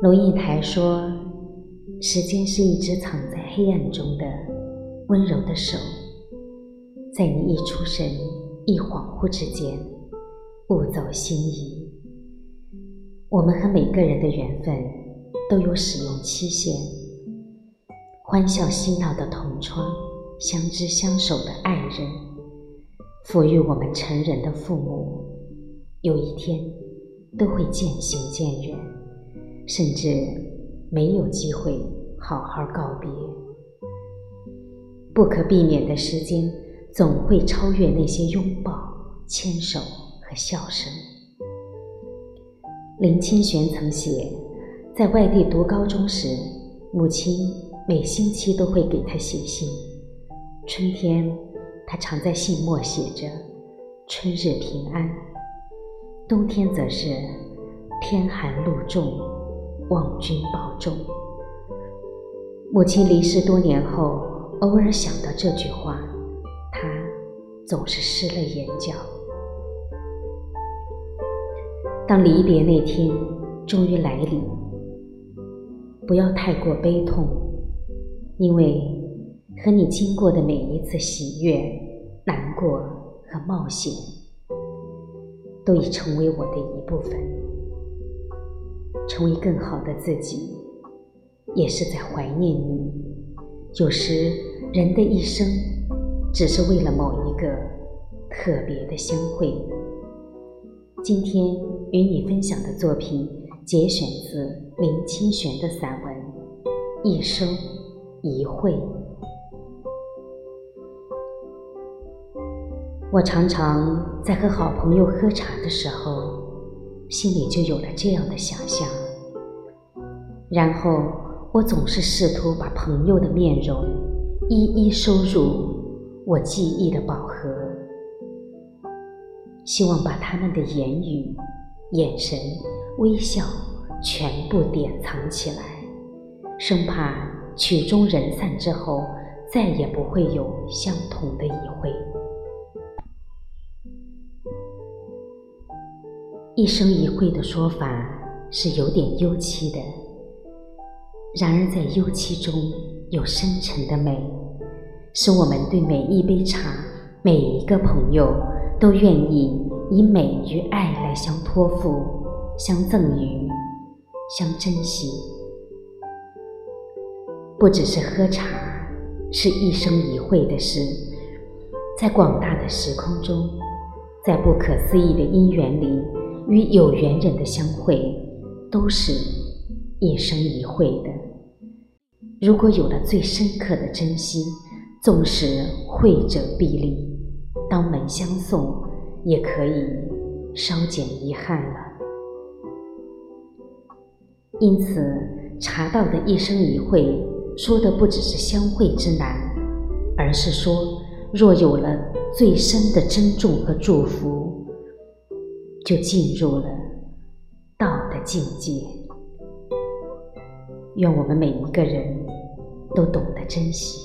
龙应台说：“时间是一只藏在黑暗中的温柔的手，在你一出生、一恍惚之间，悟走心意。我们和每个人的缘分都有使用期限，欢笑嬉闹的同窗，相知相守的爱人，抚育我们成人的父母，有一天都会渐行渐远。”甚至没有机会好好告别。不可避免的时间，总会超越那些拥抱、牵手和笑声。林清玄曾写，在外地读高中时，母亲每星期都会给他写信。春天，他常在信末写着“春日平安”；冬天则是“天寒路重”。望君保重。母亲离世多年后，偶尔想到这句话，她总是湿了眼角。当离别那天终于来临，不要太过悲痛，因为和你经过的每一次喜悦、难过和冒险，都已成为我的一部分。成为更好的自己，也是在怀念你。有时，人的一生只是为了某一个特别的相会。今天与你分享的作品节选自林清玄的散文《一生一会》。我常常在和好朋友喝茶的时候。心里就有了这样的想象，然后我总是试图把朋友的面容一一收入我记忆的宝盒，希望把他们的言语、眼神、微笑全部典藏起来，生怕曲终人散之后再也不会有相同的一回。一生一会的说法是有点幽凄的，然而在幽凄中有深沉的美，使我们对每一杯茶、每一个朋友都愿意以美与爱来相托付、相赠予、相珍惜。不只是喝茶，是一生一会的事，在广大的时空中，在不可思议的因缘里。与有缘人的相会，都是一生一会的。如果有了最深刻的珍惜，纵使会者必离，当门相送，也可以稍减遗憾了。因此，茶道的一生一会，说的不只是相会之难，而是说，若有了最深的珍重和祝福。就进入了道的境界。愿我们每一个人都懂得珍惜。